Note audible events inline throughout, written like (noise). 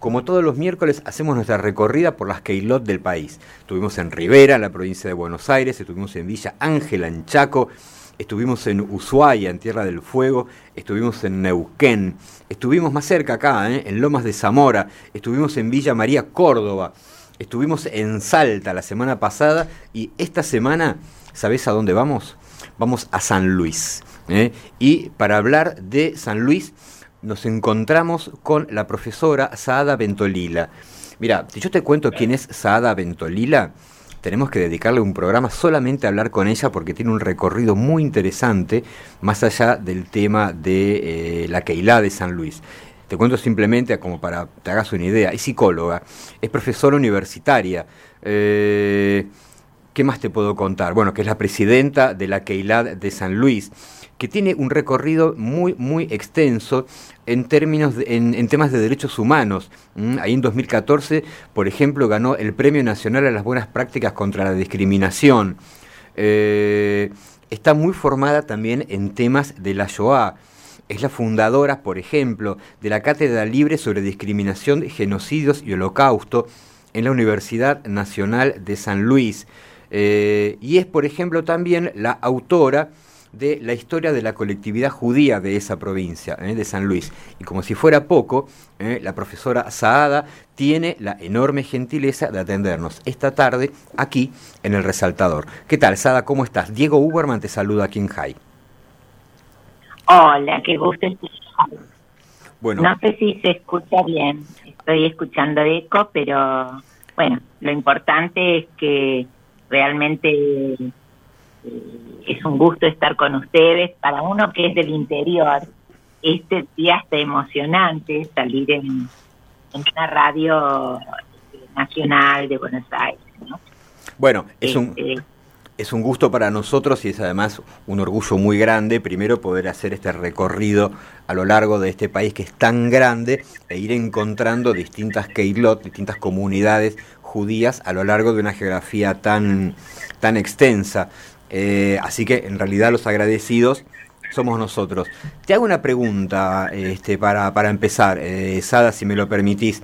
Como todos los miércoles, hacemos nuestra recorrida por las Keilot del país. Estuvimos en Rivera, en la provincia de Buenos Aires, estuvimos en Villa Ángela, en Chaco, estuvimos en Ushuaia, en Tierra del Fuego, estuvimos en Neuquén, estuvimos más cerca acá, ¿eh? en Lomas de Zamora, estuvimos en Villa María, Córdoba, estuvimos en Salta la semana pasada y esta semana, ¿sabés a dónde vamos? Vamos a San Luis. ¿eh? Y para hablar de San Luis, nos encontramos con la profesora Saada Bentolila. Mira, si yo te cuento quién es Saada Bentolila, tenemos que dedicarle un programa solamente a hablar con ella porque tiene un recorrido muy interesante más allá del tema de eh, la Keilá de San Luis. Te cuento simplemente como para que te hagas una idea. Es psicóloga, es profesora universitaria. Eh, ¿Qué más te puedo contar? Bueno, que es la presidenta de la Keilá de San Luis que tiene un recorrido muy, muy extenso en términos en, temas de derechos humanos. Mm, ahí en 2014, por ejemplo, ganó el Premio Nacional a las Buenas Prácticas contra la Discriminación. Eh, está muy formada también en temas de la Shoah. Es la fundadora, por ejemplo, de la Cátedra Libre sobre Discriminación, Genocidios y Holocausto en la Universidad Nacional de San Luis. Eh, y es, por ejemplo, también la autora de la historia de la colectividad judía de esa provincia, ¿eh? de San Luis. Y como si fuera poco, ¿eh? la profesora Saada tiene la enorme gentileza de atendernos esta tarde aquí en el Resaltador. ¿Qué tal, Saada? ¿Cómo estás? Diego Uberman te saluda aquí en Jai. Hola, qué gusto escuchar. Bueno. No sé si se escucha bien, estoy escuchando eco, pero bueno, lo importante es que realmente es un gusto estar con ustedes. Para uno que es del interior, este día está emocionante salir en, una radio nacional de Buenos Aires. Bueno, es un... Este, es un gusto para nosotros y es además un orgullo muy grande, primero poder hacer este recorrido a lo largo de este país que es tan grande e ir encontrando distintas keilot, distintas comunidades judías a lo largo de una geografía tan, tan extensa. Eh, así que en realidad los agradecidos somos nosotros. Te hago una pregunta este, para, para empezar, eh, Sada, si me lo permitís.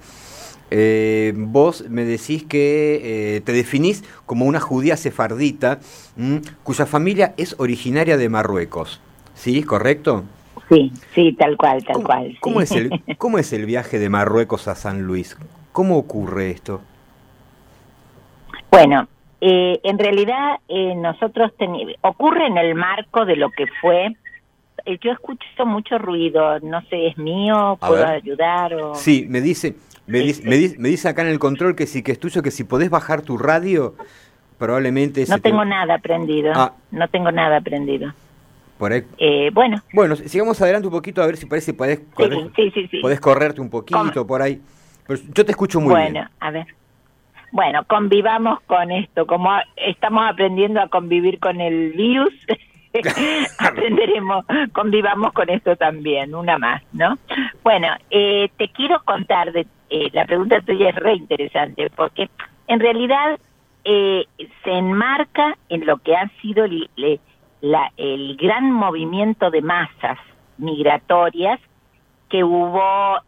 Eh, vos me decís que te definís como una judía sefardita cuya familia es originaria de Marruecos. ¿Sí? ¿Correcto? Sí, sí, tal cual, tal cual. ¿cómo, es el, (laughs) ¿Cómo es el viaje de Marruecos a San Luis? ¿Cómo ocurre esto? Bueno, eh, en realidad, eh, nosotros ocurre en el marco de lo que fue. Eh, yo escucho mucho ruido, no sé, es mío, puedo ayudar o. Sí, me dice, me dice, me dice, me dice acá en el control que sí, que es tuyo, que si podés bajar tu radio, probablemente. No tengo nada prendido, ah. no tengo nada prendido. Por ahí. Eh, bueno. Bueno, sigamos adelante un poquito a ver si parece podés, sí, sí, sí, podés correrte un poquito por ahí. Pero yo te escucho muy bien. Bueno, a ver bueno, convivamos con esto, como estamos aprendiendo a convivir con el virus, (laughs) aprenderemos, convivamos con esto también, una más, ¿no? Bueno, eh, te quiero contar, de, eh, la pregunta tuya es re interesante, porque en realidad eh, se enmarca en lo que ha sido el, la, el gran movimiento de masas migratorias que hubo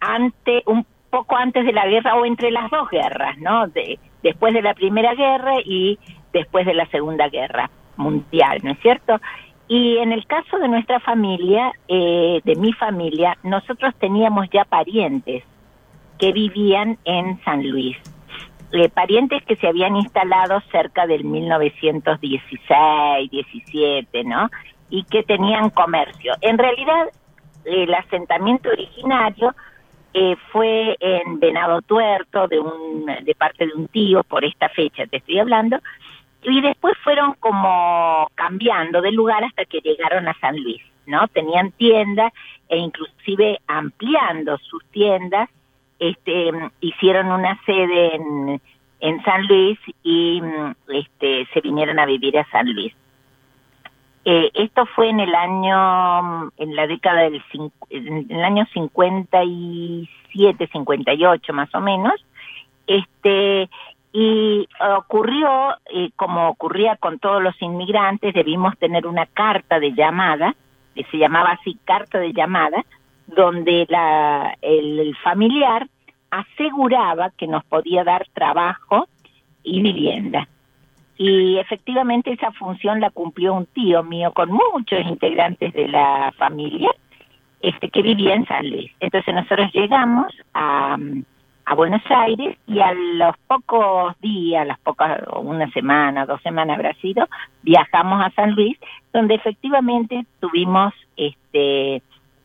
ante un poco antes de la guerra o entre las dos guerras, ¿no? De, después de la Primera Guerra y después de la Segunda Guerra Mundial, ¿no es cierto? Y en el caso de nuestra familia, eh, de mi familia, nosotros teníamos ya parientes que vivían en San Luis. Eh, parientes que se habían instalado cerca del 1916, 17, ¿no? Y que tenían comercio. En realidad, el asentamiento originario eh, fue en Venado Tuerto, de, un, de parte de un tío, por esta fecha te estoy hablando, y después fueron como cambiando de lugar hasta que llegaron a San Luis, ¿no? Tenían tiendas e inclusive ampliando sus tiendas, este, hicieron una sede en, en San Luis y este, se vinieron a vivir a San Luis. Eh, esto fue en el año, en la década del en el año 57, 58 más o menos, este, y ocurrió, eh, como ocurría con todos los inmigrantes, debimos tener una carta de llamada, que se llamaba así carta de llamada, donde la, el familiar aseguraba que nos podía dar trabajo y vivienda. Y efectivamente esa función la cumplió un tío mío con muchos integrantes de la familia este que vivía en San Luis. Entonces nosotros llegamos a, a Buenos Aires y a los pocos días, las pocas, una semana, dos semanas habrá sido, viajamos a San Luis, donde efectivamente tuvimos este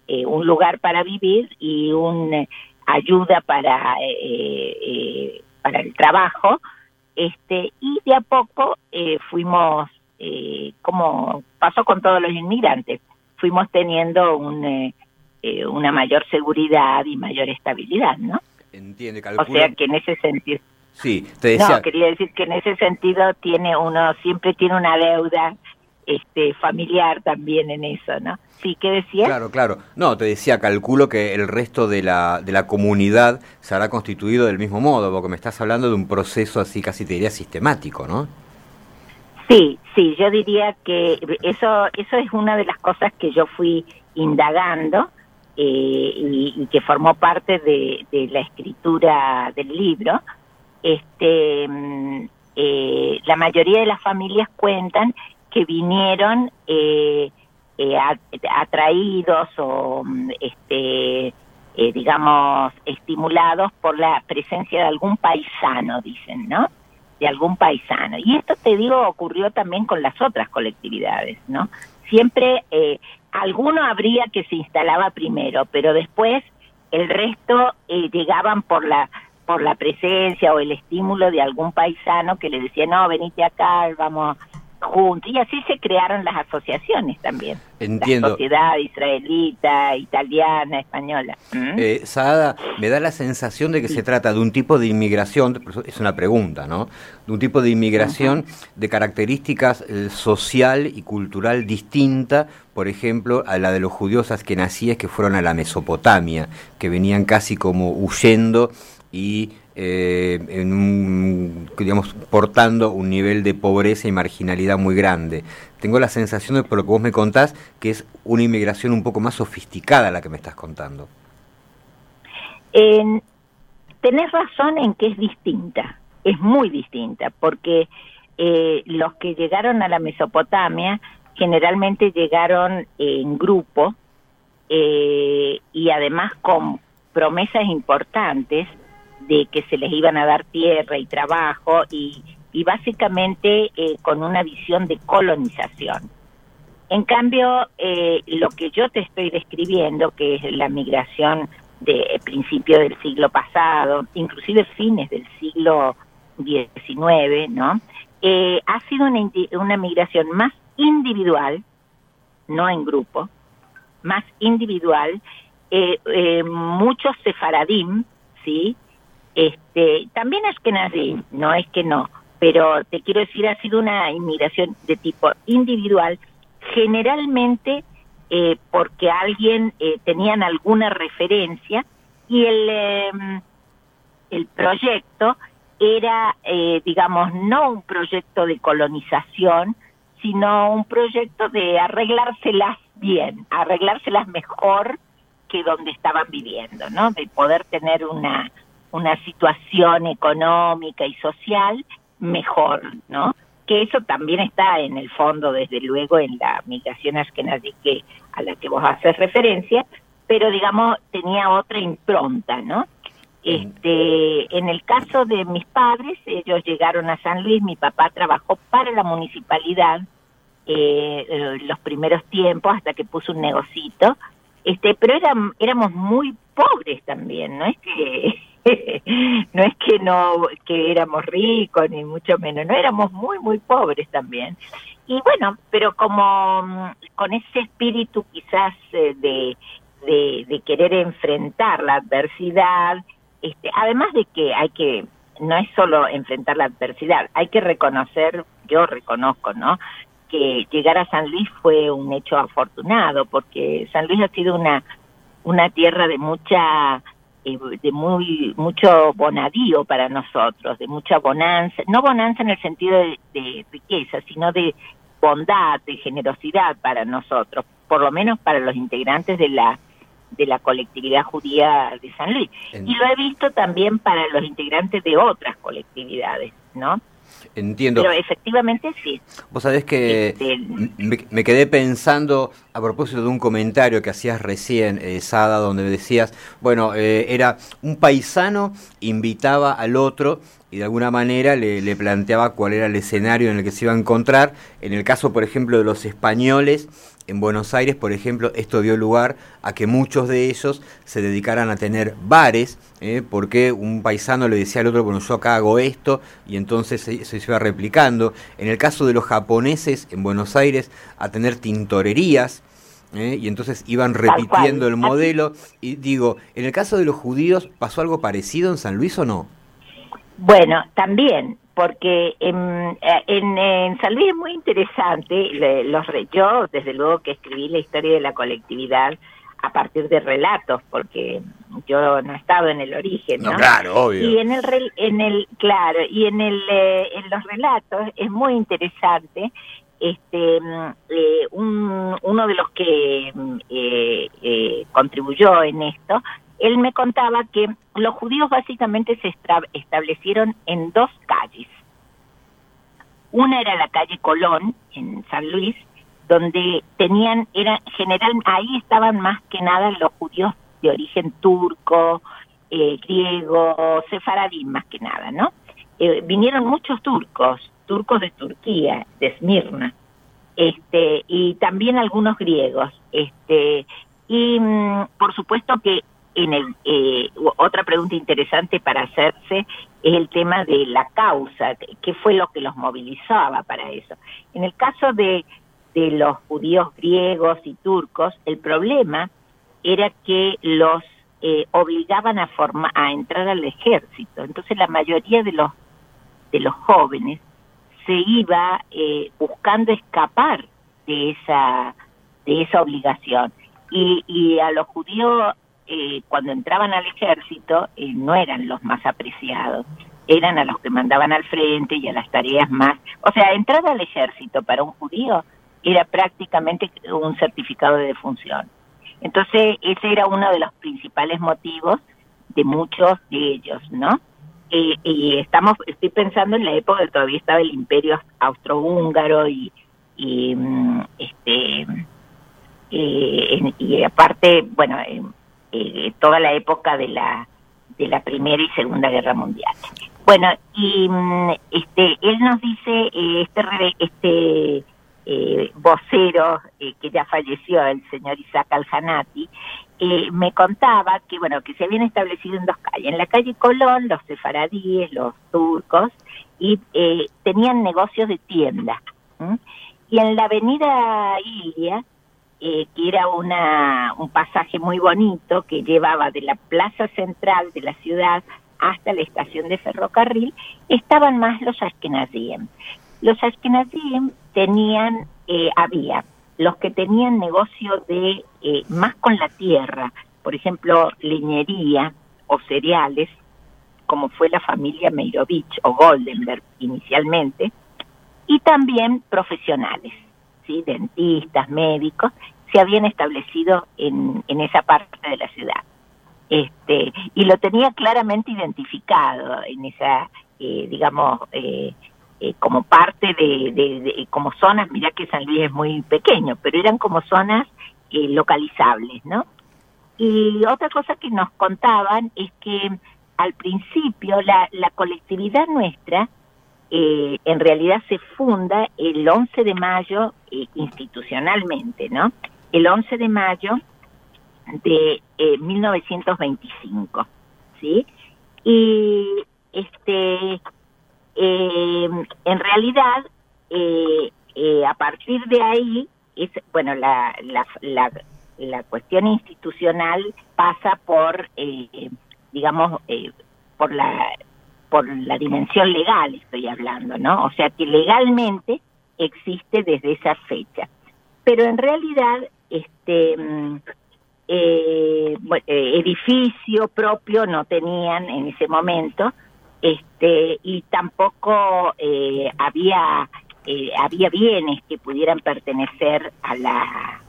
eh, un lugar para vivir y una ayuda para eh, eh, para el trabajo, este y de a poco fuimos como pasó con todos los inmigrantes, fuimos teniendo un eh, una mayor seguridad y mayor estabilidad, ¿no? Entiende, O sea que en ese sentido... Sí, te decía... No, quería decir que en ese sentido tiene uno, siempre tiene una deuda este familiar también en eso, ¿no? Sí, ¿qué decía? Claro, claro. No, te decía, calculo que el resto de la, de la comunidad se habrá constituido del mismo modo, porque me estás hablando de un proceso así casi te diría sistemático, ¿no? Sí, sí, yo diría que eso, eso es una de las cosas que yo fui indagando eh, y, que formó parte de, la escritura del libro, este, mm, eh, la mayoría de las familias cuentan que vinieron eh, atraídos o este, digamos estimulados por la presencia de algún paisano, dicen, ¿no? De algún paisano. Y esto te digo ocurrió también con las otras colectividades, ¿no? Siempre alguno habría que se instalaba primero, pero después el resto eh, llegaban por la por la presencia o el estímulo de algún paisano que le decía, no, venite acá, vamos juntos. Y así se crearon las asociaciones también. Entiendo. La sociedad israelita, italiana, española. ¿Mm? Eh, Saada, me da la sensación de que se trata de un tipo de inmigración, es una pregunta, ¿no? De un tipo de inmigración de características eh, social y cultural distinta, por ejemplo, a la de los judíos askenazíes que fueron a la Mesopotamia, que venían casi como huyendo y eh, en un, digamos, portando un nivel de pobreza y marginalidad muy grande. Tengo la sensación, de, por lo que vos me contás, que es una inmigración un poco más sofisticada la que me estás contando. tenés razón en que es distinta, es muy distinta, porque eh, los que llegaron a la Mesopotamia generalmente llegaron en grupo eh, y además con promesas importantes de que se les iban a dar tierra y trabajo y, y básicamente eh, con una visión de colonización. En cambio, eh, lo que yo te estoy describiendo, que es la migración de principio del siglo pasado, inclusive fines del siglo XIX, ¿no? Eh, ha sido una, una migración más individual, no en grupo, más individual, muchos sefaradim, ¿sí? Este, también es que nací, no es que no, pero te quiero decir, ha sido una inmigración de tipo individual, generalmente eh, porque alguien eh, tenían alguna referencia y el, em, el proyecto era, eh, digamos, no un proyecto de colonización, sino un proyecto de arreglárselas bien, arreglárselas mejor que donde estaban viviendo, ¿no? De poder tener una una situación económica y social mejor, ¿no? Que eso también está en el fondo, desde luego, en la migración ashkenazí que a la que vos haces referencia, pero digamos tenía otra impronta, ¿no? Este, en el caso de mis padres, ellos llegaron a San Luis, mi papá trabajó para la municipalidad eh, los primeros tiempos hasta que puso un negocito, este, pero eran, éramos muy pobres también, ¿no? Es que (laughs) no es que no que éramos ricos ni mucho menos, no éramos muy muy pobres también. Y bueno, pero como mm, con ese espíritu quizás eh, de, de, querer enfrentar la adversidad, este, además de que hay que no es solo enfrentar la adversidad, hay que reconocer, yo reconozco, ¿no? que llegar a San Luis fue un hecho afortunado, porque San Luis ha sido una, una tierra de mucha eh, de muy mucho bonadío para nosotros, de mucha bonanza, no bonanza en el sentido de, riqueza, sino de bondad, de generosidad para nosotros, por lo menos para los integrantes de la de la colectividad judía de San Luis. Y lo he visto también para los integrantes de otras colectividades, ¿no? Entiendo. Pero efectivamente sí. Vos sabés que este, me, quedé pensando a propósito de un comentario que hacías recién, eh, Sada, donde decías, bueno, eh, era un paisano invitaba al otro y de alguna manera le, planteaba cuál era el escenario en el que se iba a encontrar. En el caso, por ejemplo, de los españoles, en Buenos Aires, por ejemplo, esto dio lugar a que muchos de ellos se dedicaran a tener bares, ¿eh? porque un paisano le decía al otro, bueno, yo acá hago esto, y entonces se, se iba replicando. En el caso de los japoneses en Buenos Aires, a tener tintorerías, ¿eh? y entonces iban repitiendo el modelo. Y digo, en el caso de los judíos, ¿pasó algo parecido en San Luis o no? Bueno, también, porque en, en, San Luis es muy interesante, los, yo desde luego que escribí la historia de la colectividad a partir de relatos, porque yo no he estado en el origen, ¿no? claro, obvio. Y en el, en el, claro, y en el, eh, en los relatos es muy interesante este eh, un, uno de los que eh, eh, contribuyó en esto él me contaba que los judíos básicamente se establecieron en dos calles. Una era la calle Colón, en San Luis, donde tenían, era general, ahí estaban más que nada los judíos de origen turco, eh, griego, sefaradí más que nada, ¿no? Eh, vinieron muchos turcos, turcos de Turquía, de Esmirna, este, y también algunos griegos, este, y mm, por supuesto que en el, eh, otra pregunta interesante para hacerse es el tema de la causa, qué fue lo que los movilizaba para eso. En el caso de, de los judíos griegos y turcos, el problema era que los eh, obligaban a, formar, a entrar al ejército. Entonces la mayoría de los, de los jóvenes se iba eh, buscando escapar de esa, de esa obligación. Y, y a los judíos eh, cuando entraban al ejército eh, no eran los más apreciados, eran a los que mandaban al frente y a las tareas más. O sea, entrar al ejército para un judío era prácticamente un certificado de defunción. Entonces, ese era uno de los principales motivos de muchos de ellos, ¿no? Eh, y estamos, estoy pensando en la época que todavía estaba el imperio austrohúngaro y, mm, este y aparte, bueno, eh, toda la época de la de la primera y segunda guerra mundial. Bueno y mm, este él nos dice eh, este este eh, vocero eh, que ya falleció el señor Isaac Aljanati me contaba que bueno que se habían establecido en dos calles en la calle Colón los sefaradíes los turcos y tenían negocios de tienda y en la avenida Ilia eh, que era una, un pasaje muy bonito que llevaba de la plaza central de la ciudad hasta la estación de ferrocarril, estaban más los ashkenazim. Los ashkenazim tenían, eh, había los que tenían negocio de eh, más con la tierra, por ejemplo, leñería o cereales, como fue la familia Meirovich o Goldenberg inicialmente, y también profesionales, ¿sí? dentistas, médicos, se habían establecido en, en esa parte de la ciudad. Este, y lo tenía claramente identificado en esa, eh, digamos, eh, eh, como parte de, de, como zonas, mirá que San Luis es muy pequeño, pero eran como zonas localizables, ¿no? Y otra cosa que nos contaban es que al principio la, la colectividad nuestra en realidad se funda el 11 de mayo institucionalmente, ¿no? El 11 de mayo de 1925, eh, ¿sí? Y este, eh, en realidad, eh, a partir de ahí, es, bueno, la, la, la, la cuestión institucional pasa por, digamos, por la por la dimensión legal estoy hablando, ¿no? O sea que legalmente existe desde esa fecha. Pero en realidad este mm, eh, eh, edificio propio no tenían en ese momento este y tampoco eh, había había bienes que pudieran pertenecer a la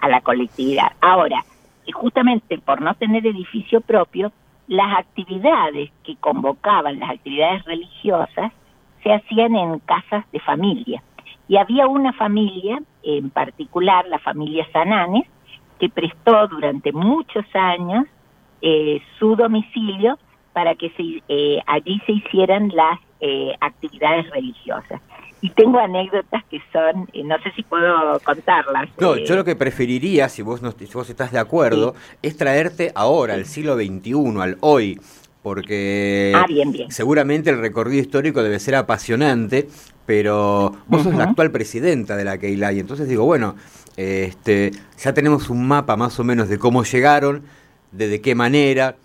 a la colectividad ahora justamente por no tener edificio propio, las actividades que convocaban, las actividades religiosas, se hacían en casas de familia. Y había una familia, en particular la familia Sananes, que prestó durante muchos años eh, su domicilio para que se, eh, allí se hicieran las eh, actividades religiosas. Y tengo anécdotas que son, no sé si puedo contarlas. No, yo lo que preferiría, si vos, no, si vos estás de acuerdo, es traerte ahora, al siglo XXI, al hoy, porque ah, bien, bien. seguramente el recorrido histórico debe ser apasionante, pero vos sos la actual presidenta de la Keila y entonces digo, bueno, este, ya tenemos un mapa más o menos de cómo llegaron, de, de qué manera,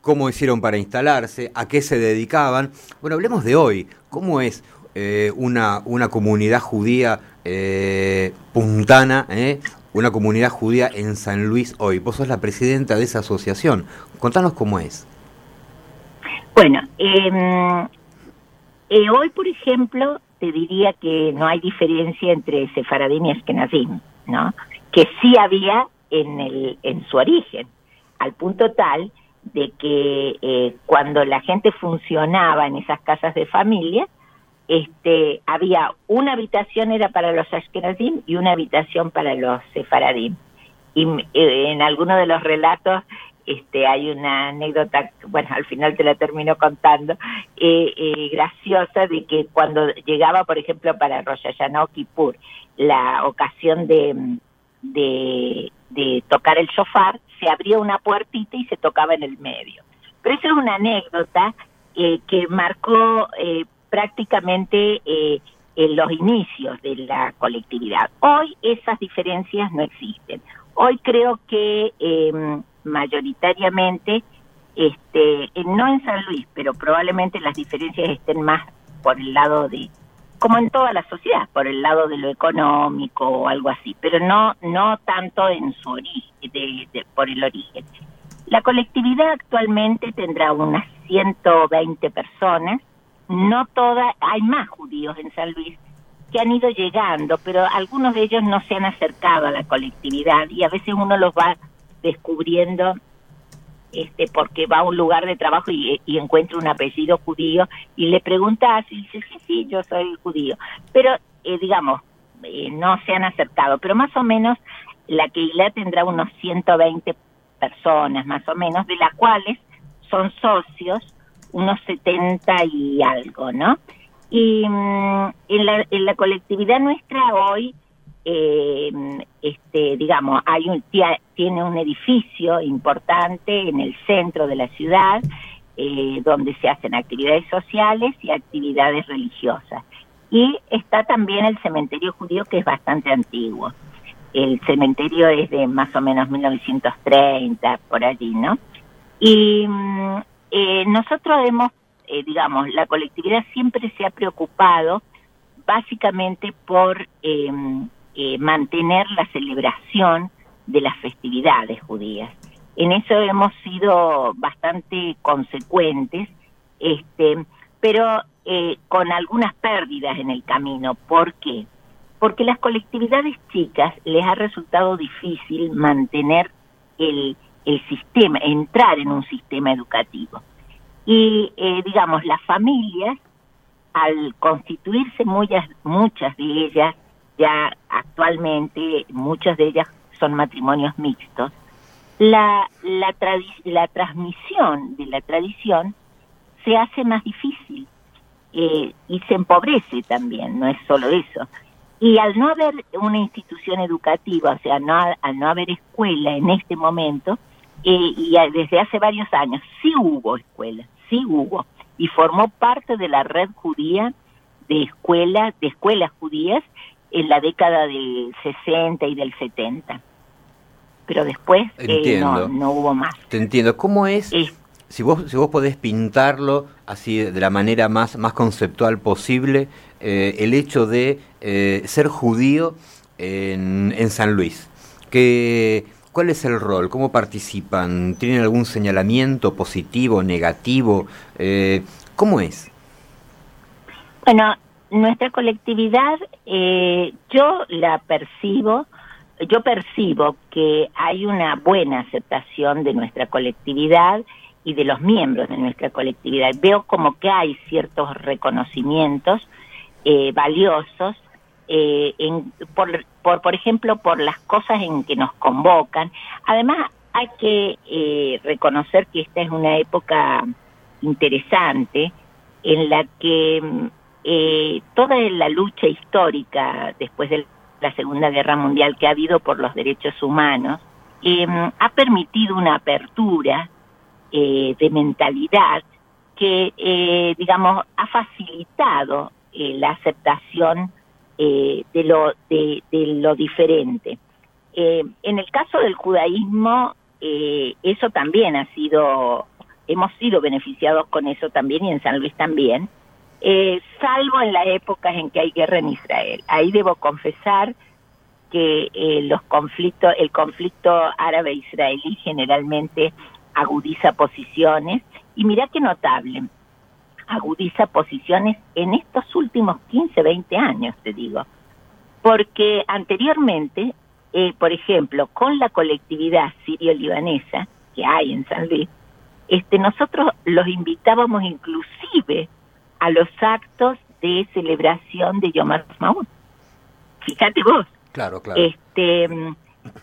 cómo hicieron para instalarse, a qué se dedicaban. Bueno, hablemos de hoy, ¿cómo es eh, una, una comunidad judía eh, puntana, eh, una comunidad judía en San Luis hoy? Vos sos la presidenta de esa asociación, contanos cómo es. Bueno, em, eh, hoy, por ejemplo, te diría que no hay diferencia entre Sefaradín y Ashkenazim, ¿no? Que sí había en, el, en su origen, al punto tal de que eh, cuando la gente funcionaba en esas casas de familia, este, había una habitación era para los Ashkenazim y una habitación para los Sefaradim. Y eh, en alguno de los relatos este, hay una anécdota, bueno, al final te la termino contando, eh, eh, graciosa de que cuando llegaba, por ejemplo, para Rosh Hashanah Kippur, la ocasión de, de, tocar el shofar, se abría una puertita y se tocaba en el medio. Pero esa es una anécdota eh, que marcó prácticamente en los inicios de la colectividad. Hoy esas diferencias no existen. Hoy creo que mayoritariamente, este, no en San Luis, pero probablemente las diferencias estén más por el lado de, como en toda la sociedad, por el lado de lo económico o algo así, pero no, no tanto en su origen, de, por el origen. La colectividad actualmente tendrá unas 120 personas, no todas, hay más judíos en San Luis que han ido llegando, pero algunos de ellos no se han acercado a la colectividad y a veces uno los va descubriendo este porque va a un lugar de trabajo y, encuentra un apellido judío y le pregunta y dice sí sí yo soy judío pero eh, digamos eh, no se han acercado pero más o menos la Keilah tendrá unos 120 personas más o menos de las cuales son socios unos 70 y algo no y mm, en, la, en la colectividad nuestra hoy eh, este, digamos, hay un, tiene un edificio importante en el centro de la ciudad eh, donde se hacen actividades sociales y actividades religiosas. Y está también el cementerio judío que es bastante antiguo. El cementerio es de más o menos 1930, por allí, ¿no? Y mm, eh, nosotros hemos, eh, digamos, la colectividad siempre se ha preocupado básicamente por eh, mantener la celebración de las festividades judías. En eso hemos sido bastante consecuentes, este, pero eh, con algunas pérdidas en el camino. ¿Por qué? Porque las colectividades chicas les ha resultado difícil mantener el, el sistema, entrar en un sistema educativo. Y, eh, digamos, las familias, al constituirse muchas, muchas de ellas ya actualmente muchas de ellas son matrimonios mixtos, la, la, la transmisión de la tradición se hace más difícil eh, y se empobrece también, no es solo eso. Y al no haber una institución educativa, o sea, no, al no haber escuela en este momento, eh, y desde hace varios años sí hubo escuela, sí hubo, y formó parte de la red judía de escuelas, de escuelas judías en la década del 60 y del 70. Pero después eh, no, no, hubo más. Te entiendo. ¿Cómo es? si vos, si vos podés pintarlo así de la manera más, más conceptual posible, eh, el hecho de eh, ser judío en, en San Luis. ¿Qué, ¿Cuál es el rol? ¿Cómo participan? ¿Tienen algún señalamiento positivo, negativo? ¿Cómo es? Bueno, nuestra colectividad, eh, yo la percibo yo percibo que hay una buena aceptación de nuestra colectividad y de los miembros de nuestra colectividad. Veo como que hay ciertos reconocimientos eh, valiosos, eh, por, por, por ejemplo, por las cosas en que nos convocan. Además, hay que eh, reconocer que esta es una época interesante en la que eh, toda la lucha histórica después de la Segunda Guerra Mundial que ha habido por los derechos humanos eh, ha permitido una apertura eh, de mentalidad que, eh, digamos, ha facilitado eh, la aceptación eh, de, lo, de, de, lo diferente. En el caso del judaísmo, eso también ha sido, hemos sido beneficiados con eso también y en San Luis también, eh, salvo en las épocas en que hay guerra en Israel. Ahí debo confesar que eh, los conflictos, el conflicto árabe-israelí generalmente agudiza posiciones y mira qué notable, agudiza posiciones en estos últimos 15, 20 años, te digo, porque anteriormente, eh, por ejemplo, con la colectividad sirio-libanesa que hay en San Luis, este, nosotros los invitábamos inclusive a los actos de celebración de Yom Ha'atzmaut. Fíjate vos. Claro, claro. Este,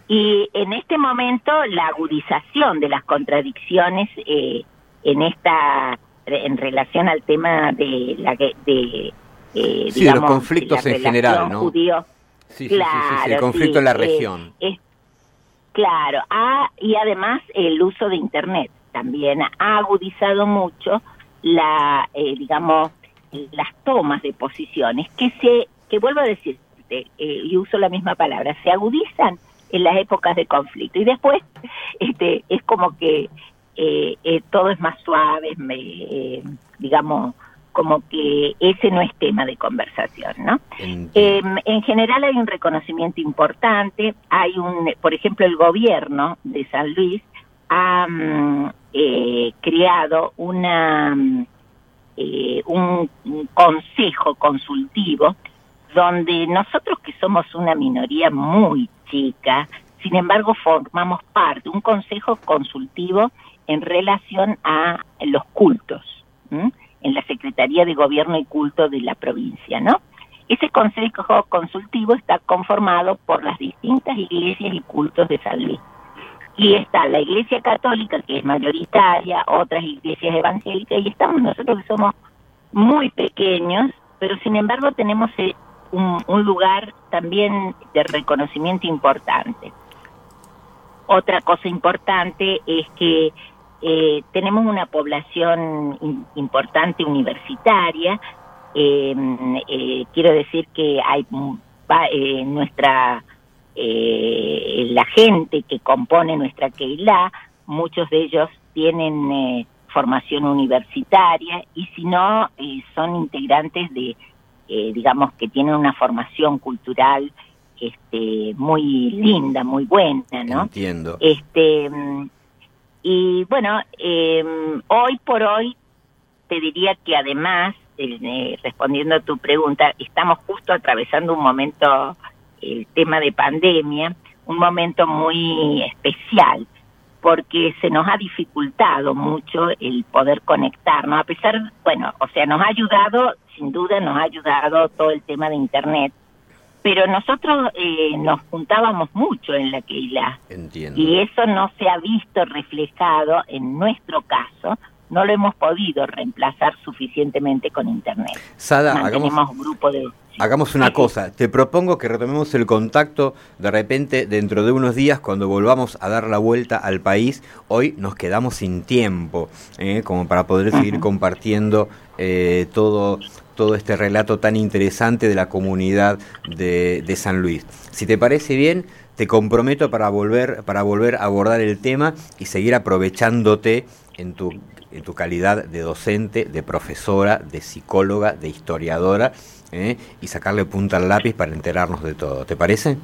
y en este momento la agudización de las contradicciones eh, en esta en relación al tema de la de, eh, sí, digamos, de los conflictos de en general, ¿no? Judío, sí, sí, claro, sí, sí, el conflicto sí, en la región. Es, claro, ah, y además el uso de internet también ha agudizado mucho la, eh, digamos, las tomas de posiciones que se, que vuelvo a decirte, eh, y uso la misma palabra, se agudizan en las épocas de conflicto. Y después (laughs) este, es como que eh, eh, todo es más suave, me, digamos, como que ese no es tema de conversación, ¿no? Eh, en general hay un reconocimiento importante, hay un, por ejemplo, el gobierno de San Luis ha um, eh, creado una eh, un, consejo consultivo donde nosotros que somos una minoría muy chica, sin embargo formamos parte, un consejo consultivo en relación a los cultos, en la Secretaría de Gobierno y Culto de la provincia, ¿no? Ese consejo consultivo está conformado por las distintas iglesias y cultos de San. Y está la iglesia católica, que es mayoritaria, otras iglesias evangélicas, y estamos nosotros que somos muy pequeños, pero sin embargo tenemos un, un lugar también de reconocimiento importante. Otra cosa importante es que eh, tenemos una población importante universitaria. Eh, eh, quiero decir que hay va, nuestra la gente que compone nuestra Keilah, muchos de ellos tienen formación universitaria y si no son integrantes de digamos que tienen una formación cultural este muy linda, muy buena, ¿no? Entiendo. Este y bueno, eh, hoy por hoy te diría que además, eh, respondiendo a tu pregunta, estamos justo atravesando un momento, el tema de pandemia, un momento muy especial, porque se nos ha dificultado mucho el poder conectarnos, a pesar, bueno, o sea, nos ha ayudado, sin duda nos ha ayudado todo el tema de Internet, pero nosotros eh, nos juntábamos mucho en la. Entiendo. Y eso no se ha visto reflejado en nuestro caso, no lo hemos podido reemplazar suficientemente con Internet. Sada, hagamos, grupo de... (laughs) hagamos una cosa, te propongo que retomemos el contacto de repente dentro de unos días cuando volvamos a dar la vuelta al país. Hoy nos quedamos sin tiempo, ¿eh? como para poder seguir uh -huh. compartiendo eh, todo todo este relato tan interesante de la comunidad de, de, San Luis. Si te parece bien, te comprometo para volver, para volver a abordar el tema y seguir aprovechándote en tu, en tu calidad de docente, de profesora, de psicóloga, de historiadora, ¿eh? y sacarle punta al lápiz para enterarnos de todo. ¿Te parece?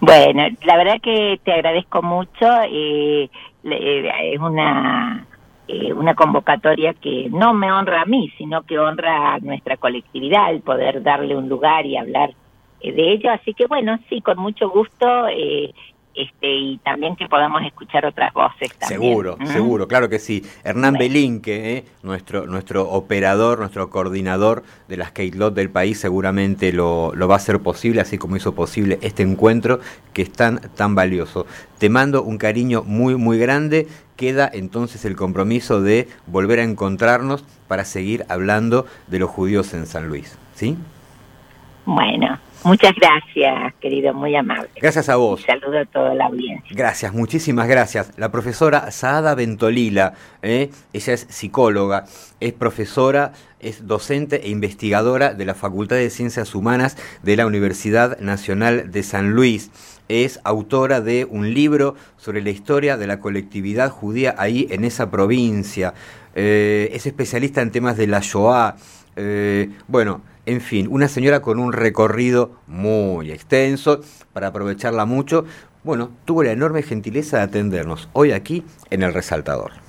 Bueno, la verdad que te agradezco mucho. Eh, es una eh, una convocatoria que no me honra a mí, sino que honra a nuestra colectividad, el poder darle un lugar y hablar de ello. Así que bueno, sí, con mucho gusto. Eh, este, y también que podamos escuchar otras voces. También. Seguro, seguro, claro que sí. Hernán Belinque, eh, nuestro, nuestro operador, nuestro coordinador de las Lot del país, seguramente lo, lo, va a hacer posible, así como hizo posible este encuentro que es tan, tan valioso. Te mando un cariño muy, muy grande. Queda entonces el compromiso de volver a encontrarnos para seguir hablando de los judíos en San Luis. ¿Sí? Bueno, Muchas gracias, querido, muy amable. Gracias a vos. saludo a toda la audiencia. Gracias, muchísimas gracias. La profesora Saada Ventolila, ¿eh? ella es psicóloga, es profesora, es docente e investigadora de la Facultad de Ciencias Humanas de la Universidad Nacional de San Luis. Es autora de un libro sobre la historia de la colectividad judía ahí en esa provincia. Eh, es especialista en temas de la Shoah. Eh, bueno, en fin, una señora con un recorrido muy extenso, para aprovecharla mucho. Bueno, tuvo la enorme gentileza de atendernos hoy aquí en el resaltador.